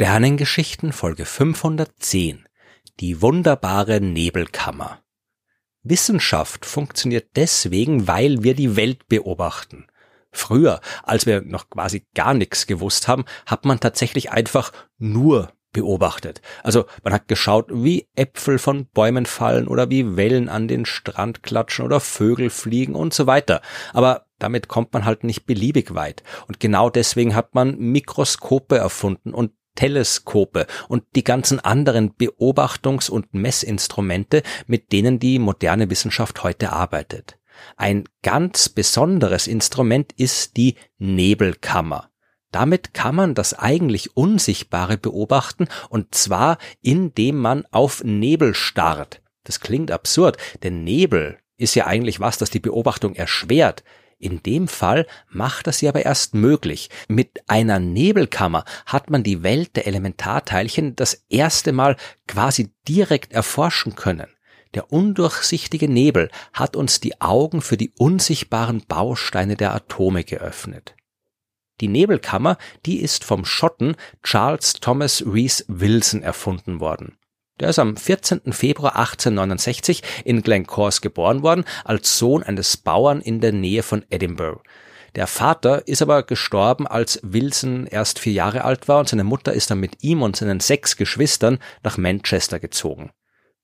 Sternengeschichten Folge 510 Die wunderbare Nebelkammer Wissenschaft funktioniert deswegen, weil wir die Welt beobachten. Früher, als wir noch quasi gar nichts gewusst haben, hat man tatsächlich einfach nur beobachtet. Also man hat geschaut, wie Äpfel von Bäumen fallen oder wie Wellen an den Strand klatschen oder Vögel fliegen und so weiter. Aber damit kommt man halt nicht beliebig weit. Und genau deswegen hat man Mikroskope erfunden und Teleskope und die ganzen anderen Beobachtungs- und Messinstrumente, mit denen die moderne Wissenschaft heute arbeitet. Ein ganz besonderes Instrument ist die Nebelkammer. Damit kann man das eigentlich Unsichtbare beobachten und zwar indem man auf Nebel starrt. Das klingt absurd, denn Nebel ist ja eigentlich was, das die Beobachtung erschwert. In dem Fall macht das sie aber erst möglich. Mit einer Nebelkammer hat man die Welt der Elementarteilchen das erste Mal quasi direkt erforschen können. Der undurchsichtige Nebel hat uns die Augen für die unsichtbaren Bausteine der Atome geöffnet. Die Nebelkammer, die ist vom Schotten Charles Thomas Rees Wilson erfunden worden. Der ist am 14. Februar 1869 in Glencores geboren worden, als Sohn eines Bauern in der Nähe von Edinburgh. Der Vater ist aber gestorben, als Wilson erst vier Jahre alt war und seine Mutter ist dann mit ihm und seinen sechs Geschwistern nach Manchester gezogen.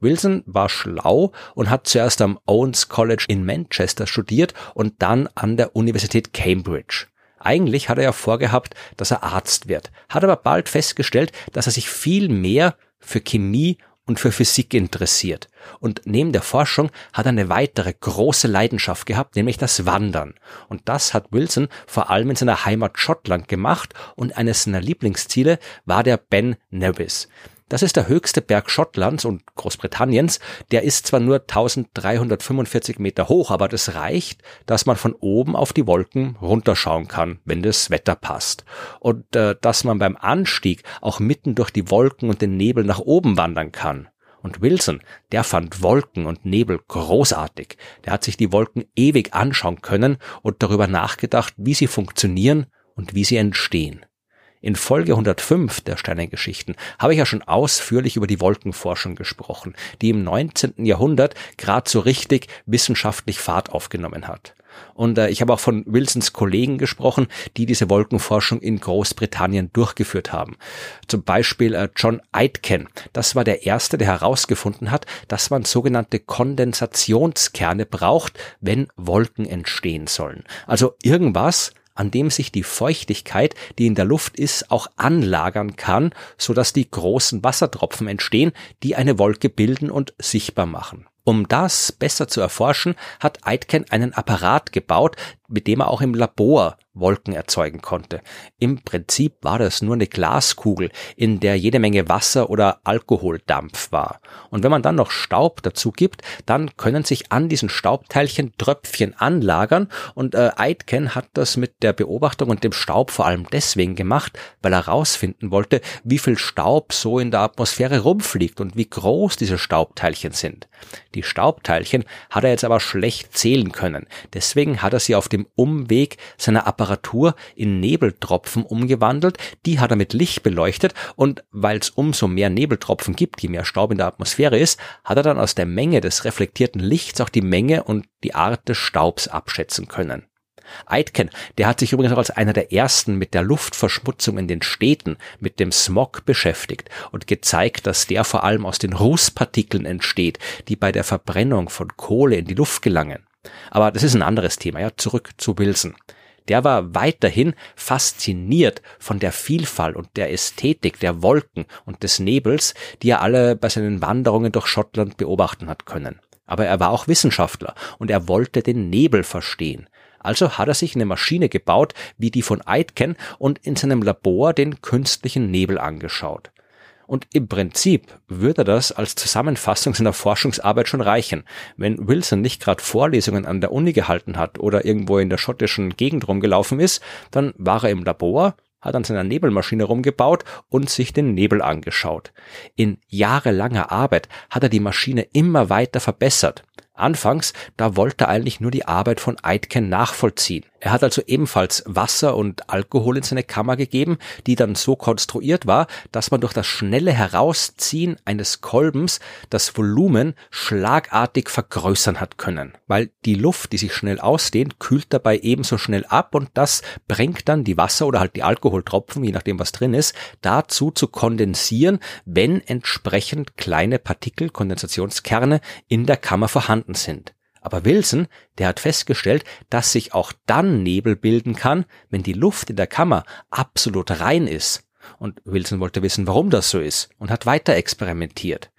Wilson war schlau und hat zuerst am Owens College in Manchester studiert und dann an der Universität Cambridge. Eigentlich hat er ja vorgehabt, dass er Arzt wird, hat aber bald festgestellt, dass er sich viel mehr für Chemie und für Physik interessiert. Und neben der Forschung hat er eine weitere große Leidenschaft gehabt, nämlich das Wandern. Und das hat Wilson vor allem in seiner Heimat Schottland gemacht und eines seiner Lieblingsziele war der Ben Nevis. Das ist der höchste Berg Schottlands und Großbritanniens. Der ist zwar nur 1345 Meter hoch, aber das reicht, dass man von oben auf die Wolken runterschauen kann, wenn das Wetter passt. Und äh, dass man beim Anstieg auch mitten durch die Wolken und den Nebel nach oben wandern kann. Und Wilson, der fand Wolken und Nebel großartig. Der hat sich die Wolken ewig anschauen können und darüber nachgedacht, wie sie funktionieren und wie sie entstehen. In Folge 105 der Sternengeschichten habe ich ja schon ausführlich über die Wolkenforschung gesprochen, die im 19. Jahrhundert gerade so richtig wissenschaftlich Fahrt aufgenommen hat. Und äh, ich habe auch von Wilsons Kollegen gesprochen, die diese Wolkenforschung in Großbritannien durchgeführt haben. Zum Beispiel äh, John Aitken. Das war der erste, der herausgefunden hat, dass man sogenannte Kondensationskerne braucht, wenn Wolken entstehen sollen. Also irgendwas, an dem sich die Feuchtigkeit, die in der Luft ist, auch anlagern kann, so dass die großen Wassertropfen entstehen, die eine Wolke bilden und sichtbar machen. Um das besser zu erforschen, hat Aitken einen Apparat gebaut, mit dem er auch im Labor Wolken erzeugen konnte. Im Prinzip war das nur eine Glaskugel, in der jede Menge Wasser oder Alkoholdampf war. Und wenn man dann noch Staub dazu gibt, dann können sich an diesen Staubteilchen Tröpfchen anlagern und äh, Aitken hat das mit der Beobachtung und dem Staub vor allem deswegen gemacht, weil er herausfinden wollte, wie viel Staub so in der Atmosphäre rumfliegt und wie groß diese Staubteilchen sind. Die Staubteilchen hat er jetzt aber schlecht zählen können. Deswegen hat er sie auf dem Umweg seiner Apparatur in Nebeltropfen umgewandelt. Die hat er mit Licht beleuchtet und weil es umso mehr Nebeltropfen gibt, je mehr Staub in der Atmosphäre ist, hat er dann aus der Menge des reflektierten Lichts auch die Menge und die Art des Staubs abschätzen können. Aitken, der hat sich übrigens auch als einer der ersten mit der Luftverschmutzung in den Städten, mit dem Smog beschäftigt und gezeigt, dass der vor allem aus den Rußpartikeln entsteht, die bei der Verbrennung von Kohle in die Luft gelangen. Aber das ist ein anderes Thema, ja, zurück zu Wilson. Der war weiterhin fasziniert von der Vielfalt und der Ästhetik der Wolken und des Nebels, die er alle bei seinen Wanderungen durch Schottland beobachten hat können. Aber er war auch Wissenschaftler und er wollte den Nebel verstehen. Also hat er sich eine Maschine gebaut, wie die von Aitken, und in seinem Labor den künstlichen Nebel angeschaut. Und im Prinzip würde das als Zusammenfassung seiner Forschungsarbeit schon reichen. Wenn Wilson nicht gerade Vorlesungen an der Uni gehalten hat oder irgendwo in der schottischen Gegend rumgelaufen ist, dann war er im Labor, hat an seiner Nebelmaschine rumgebaut und sich den Nebel angeschaut. In jahrelanger Arbeit hat er die Maschine immer weiter verbessert. Anfangs, da wollte er eigentlich nur die Arbeit von Aitken nachvollziehen. Er hat also ebenfalls Wasser und Alkohol in seine Kammer gegeben, die dann so konstruiert war, dass man durch das schnelle Herausziehen eines Kolbens das Volumen schlagartig vergrößern hat können. Weil die Luft, die sich schnell ausdehnt, kühlt dabei ebenso schnell ab und das bringt dann die Wasser oder halt die Alkoholtropfen, je nachdem was drin ist, dazu zu kondensieren, wenn entsprechend kleine Partikel, Kondensationskerne in der Kammer vorhanden sind. Aber Wilson, der hat festgestellt, dass sich auch dann Nebel bilden kann, wenn die Luft in der Kammer absolut rein ist. Und Wilson wollte wissen, warum das so ist und hat weiter experimentiert.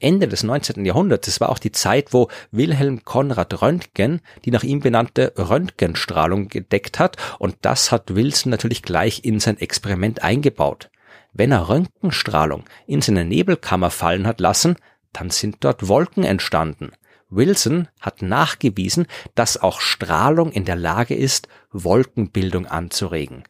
Ende des 19. Jahrhunderts, das war auch die Zeit, wo Wilhelm Konrad Röntgen die nach ihm benannte Röntgenstrahlung gedeckt hat und das hat Wilson natürlich gleich in sein Experiment eingebaut. Wenn er Röntgenstrahlung in seine Nebelkammer fallen hat lassen, dann sind dort Wolken entstanden. Wilson hat nachgewiesen, dass auch Strahlung in der Lage ist, Wolkenbildung anzuregen.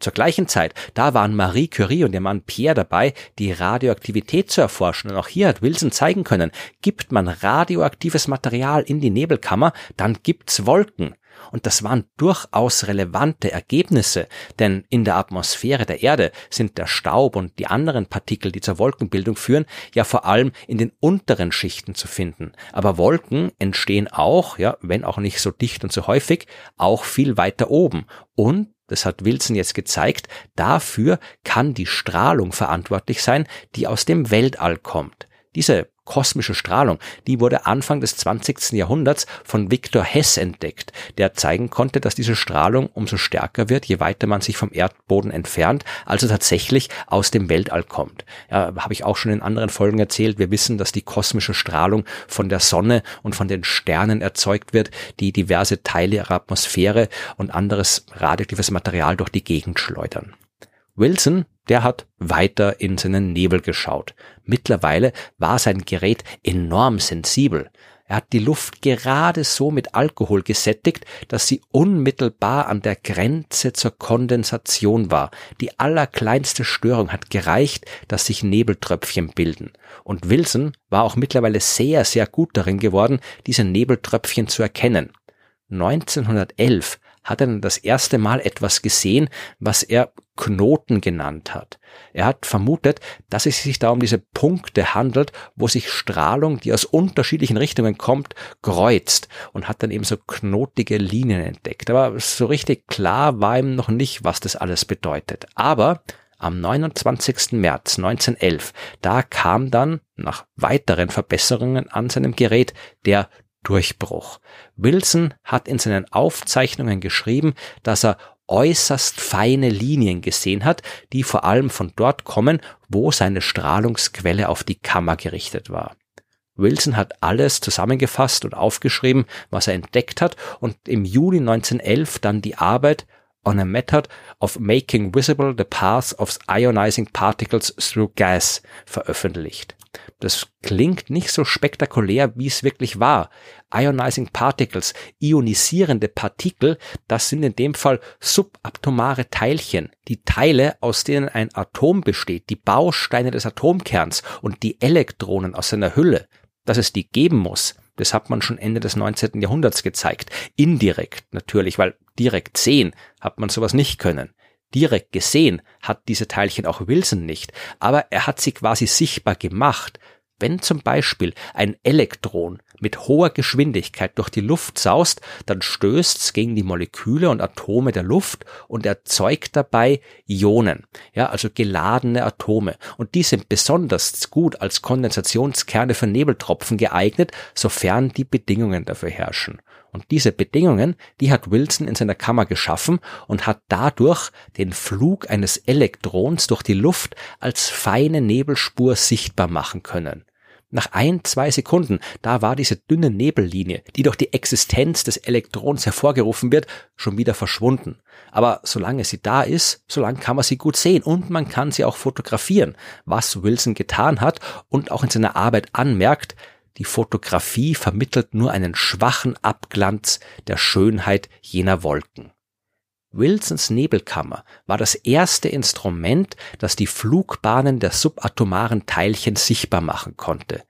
Zur gleichen Zeit, da waren Marie Curie und ihr Mann Pierre dabei, die Radioaktivität zu erforschen. Und auch hier hat Wilson zeigen können, gibt man radioaktives Material in die Nebelkammer, dann gibt's Wolken. Und das waren durchaus relevante Ergebnisse, denn in der Atmosphäre der Erde sind der Staub und die anderen Partikel, die zur Wolkenbildung führen, ja vor allem in den unteren Schichten zu finden. Aber Wolken entstehen auch, ja, wenn auch nicht so dicht und so häufig, auch viel weiter oben. Und das hat Wilson jetzt gezeigt, dafür kann die Strahlung verantwortlich sein, die aus dem Weltall kommt. Diese kosmische Strahlung, die wurde Anfang des 20. Jahrhunderts von Victor Hess entdeckt, der zeigen konnte, dass diese Strahlung umso stärker wird, je weiter man sich vom Erdboden entfernt, also tatsächlich aus dem Weltall kommt. Ja, habe ich auch schon in anderen Folgen erzählt. Wir wissen, dass die kosmische Strahlung von der Sonne und von den Sternen erzeugt wird, die diverse Teile ihrer Atmosphäre und anderes radioaktives Material durch die Gegend schleudern. Wilson, der hat weiter in seinen Nebel geschaut. Mittlerweile war sein Gerät enorm sensibel. Er hat die Luft gerade so mit Alkohol gesättigt, dass sie unmittelbar an der Grenze zur Kondensation war. Die allerkleinste Störung hat gereicht, dass sich Nebeltröpfchen bilden. Und Wilson war auch mittlerweile sehr, sehr gut darin geworden, diese Nebeltröpfchen zu erkennen. 1911 hat er dann das erste Mal etwas gesehen, was er Knoten genannt hat. Er hat vermutet, dass es sich da um diese Punkte handelt, wo sich Strahlung, die aus unterschiedlichen Richtungen kommt, kreuzt und hat dann eben so knotige Linien entdeckt. Aber so richtig klar war ihm noch nicht, was das alles bedeutet. Aber am 29. März 1911, da kam dann nach weiteren Verbesserungen an seinem Gerät der Durchbruch. Wilson hat in seinen Aufzeichnungen geschrieben, dass er äußerst feine Linien gesehen hat, die vor allem von dort kommen, wo seine Strahlungsquelle auf die Kammer gerichtet war. Wilson hat alles zusammengefasst und aufgeschrieben, was er entdeckt hat und im Juli 1911 dann die Arbeit on a method of making visible the path of ionizing particles through gas veröffentlicht. Das klingt nicht so spektakulär, wie es wirklich war. Ionizing Particles, ionisierende Partikel, das sind in dem Fall subatomare Teilchen, die Teile, aus denen ein Atom besteht, die Bausteine des Atomkerns und die Elektronen aus seiner Hülle. Dass es die geben muss, das hat man schon Ende des 19. Jahrhunderts gezeigt. Indirekt natürlich, weil direkt sehen hat man sowas nicht können. Direkt gesehen hat diese Teilchen auch Wilson nicht, aber er hat sie quasi sichtbar gemacht. Wenn zum Beispiel ein Elektron mit hoher Geschwindigkeit durch die Luft saust, dann stößt's gegen die Moleküle und Atome der Luft und erzeugt dabei Ionen, ja, also geladene Atome. Und die sind besonders gut als Kondensationskerne für Nebeltropfen geeignet, sofern die Bedingungen dafür herrschen. Und diese Bedingungen, die hat Wilson in seiner Kammer geschaffen und hat dadurch den Flug eines Elektrons durch die Luft als feine Nebelspur sichtbar machen können. Nach ein, zwei Sekunden, da war diese dünne Nebellinie, die durch die Existenz des Elektrons hervorgerufen wird, schon wieder verschwunden. Aber solange sie da ist, solange kann man sie gut sehen und man kann sie auch fotografieren, was Wilson getan hat und auch in seiner Arbeit anmerkt, die Fotografie vermittelt nur einen schwachen Abglanz der Schönheit jener Wolken. Wilsons Nebelkammer war das erste Instrument, das die Flugbahnen der subatomaren Teilchen sichtbar machen konnte.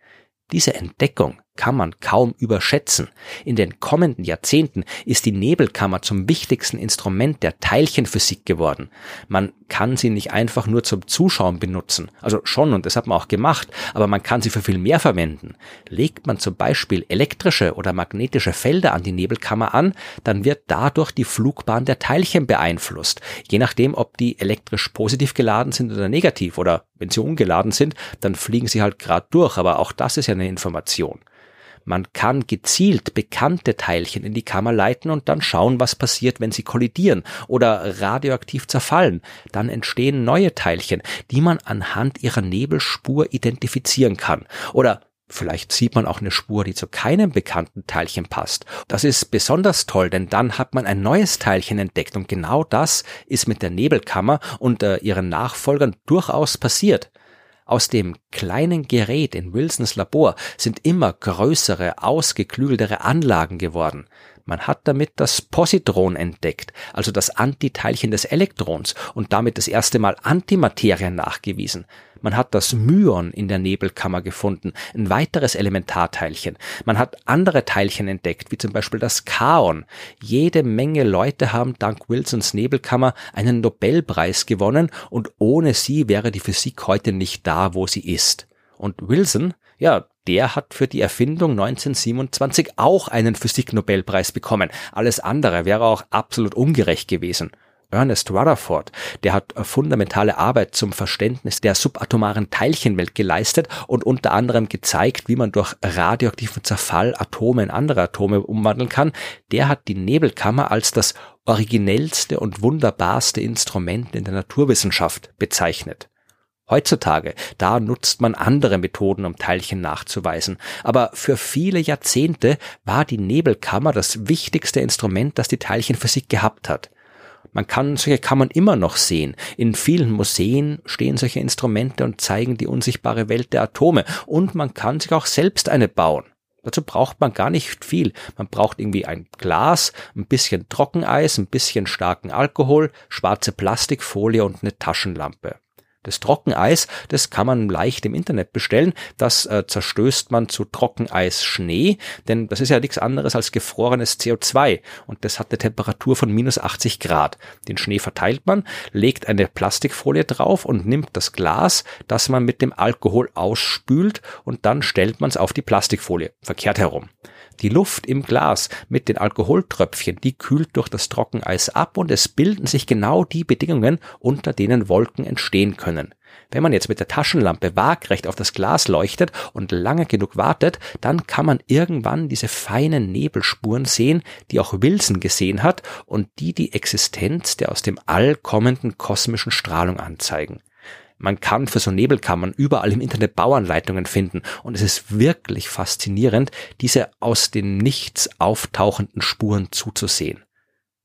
Diese Entdeckung, kann man kaum überschätzen. In den kommenden Jahrzehnten ist die Nebelkammer zum wichtigsten Instrument der Teilchenphysik geworden. Man kann sie nicht einfach nur zum Zuschauen benutzen. Also schon, und das hat man auch gemacht, aber man kann sie für viel mehr verwenden. Legt man zum Beispiel elektrische oder magnetische Felder an die Nebelkammer an, dann wird dadurch die Flugbahn der Teilchen beeinflusst. Je nachdem, ob die elektrisch positiv geladen sind oder negativ oder wenn sie ungeladen sind, dann fliegen sie halt gerade durch, aber auch das ist ja eine Information. Man kann gezielt bekannte Teilchen in die Kammer leiten und dann schauen, was passiert, wenn sie kollidieren oder radioaktiv zerfallen. Dann entstehen neue Teilchen, die man anhand ihrer Nebelspur identifizieren kann. Oder Vielleicht sieht man auch eine Spur, die zu keinem bekannten Teilchen passt. Das ist besonders toll, denn dann hat man ein neues Teilchen entdeckt und genau das ist mit der Nebelkammer und äh, ihren Nachfolgern durchaus passiert. Aus dem kleinen Gerät in Wilsons Labor sind immer größere, ausgeklügeltere Anlagen geworden. Man hat damit das Positron entdeckt, also das Antiteilchen des Elektrons und damit das erste Mal Antimaterie nachgewiesen. Man hat das Myon in der Nebelkammer gefunden, ein weiteres Elementarteilchen. Man hat andere Teilchen entdeckt, wie zum Beispiel das Kaon. Jede Menge Leute haben dank Wilsons Nebelkammer einen Nobelpreis gewonnen und ohne sie wäre die Physik heute nicht da, wo sie ist. Und Wilson, ja, der hat für die Erfindung 1927 auch einen Physiknobelpreis bekommen. Alles andere wäre auch absolut ungerecht gewesen. Ernest Rutherford, der hat fundamentale Arbeit zum Verständnis der subatomaren Teilchenwelt geleistet und unter anderem gezeigt, wie man durch radioaktiven Zerfall Atome in andere Atome umwandeln kann. Der hat die Nebelkammer als das originellste und wunderbarste Instrument in der Naturwissenschaft bezeichnet. Heutzutage, da nutzt man andere Methoden, um Teilchen nachzuweisen. Aber für viele Jahrzehnte war die Nebelkammer das wichtigste Instrument, das die Teilchenphysik gehabt hat. Man kann solche Kammern immer noch sehen. In vielen Museen stehen solche Instrumente und zeigen die unsichtbare Welt der Atome. Und man kann sich auch selbst eine bauen. Dazu braucht man gar nicht viel. Man braucht irgendwie ein Glas, ein bisschen Trockeneis, ein bisschen starken Alkohol, schwarze Plastikfolie und eine Taschenlampe. Das Trockeneis, das kann man leicht im Internet bestellen. Das äh, zerstößt man zu Trockeneis-Schnee, denn das ist ja nichts anderes als gefrorenes CO2 und das hat eine Temperatur von minus 80 Grad. Den Schnee verteilt man, legt eine Plastikfolie drauf und nimmt das Glas, das man mit dem Alkohol ausspült und dann stellt man es auf die Plastikfolie, verkehrt herum. Die Luft im Glas mit den Alkoholtröpfchen, die kühlt durch das Trockeneis ab und es bilden sich genau die Bedingungen, unter denen Wolken entstehen können. Wenn man jetzt mit der Taschenlampe waagrecht auf das Glas leuchtet und lange genug wartet, dann kann man irgendwann diese feinen Nebelspuren sehen, die auch Wilson gesehen hat und die die Existenz der aus dem All kommenden kosmischen Strahlung anzeigen. Man kann für so Nebelkammern überall im Internet Bauanleitungen finden und es ist wirklich faszinierend, diese aus dem Nichts auftauchenden Spuren zuzusehen.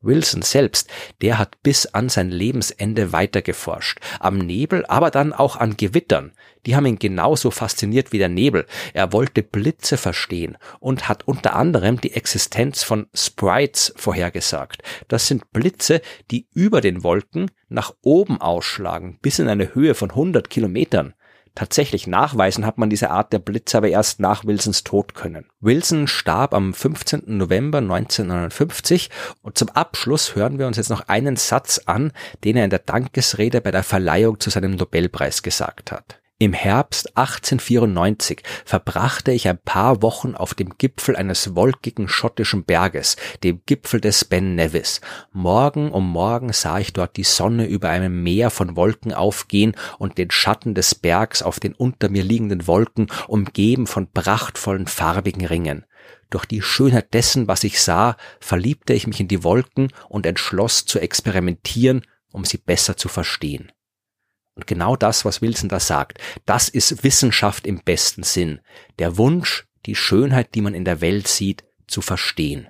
Wilson selbst, der hat bis an sein Lebensende weitergeforscht. Am Nebel, aber dann auch an Gewittern. Die haben ihn genauso fasziniert wie der Nebel. Er wollte Blitze verstehen und hat unter anderem die Existenz von Sprites vorhergesagt. Das sind Blitze, die über den Wolken nach oben ausschlagen, bis in eine Höhe von 100 Kilometern. Tatsächlich nachweisen hat man diese Art der Blitze aber erst nach Wilsons Tod können. Wilson starb am 15. November 1959 und zum Abschluss hören wir uns jetzt noch einen Satz an, den er in der Dankesrede bei der Verleihung zu seinem Nobelpreis gesagt hat. Im Herbst 1894 verbrachte ich ein paar Wochen auf dem Gipfel eines wolkigen schottischen Berges, dem Gipfel des Ben Nevis. Morgen um morgen sah ich dort die Sonne über einem Meer von Wolken aufgehen und den Schatten des Bergs auf den unter mir liegenden Wolken umgeben von prachtvollen farbigen Ringen. Durch die Schönheit dessen, was ich sah, verliebte ich mich in die Wolken und entschloss zu experimentieren, um sie besser zu verstehen. Und genau das, was Wilson da sagt, das ist Wissenschaft im besten Sinn. Der Wunsch, die Schönheit, die man in der Welt sieht, zu verstehen.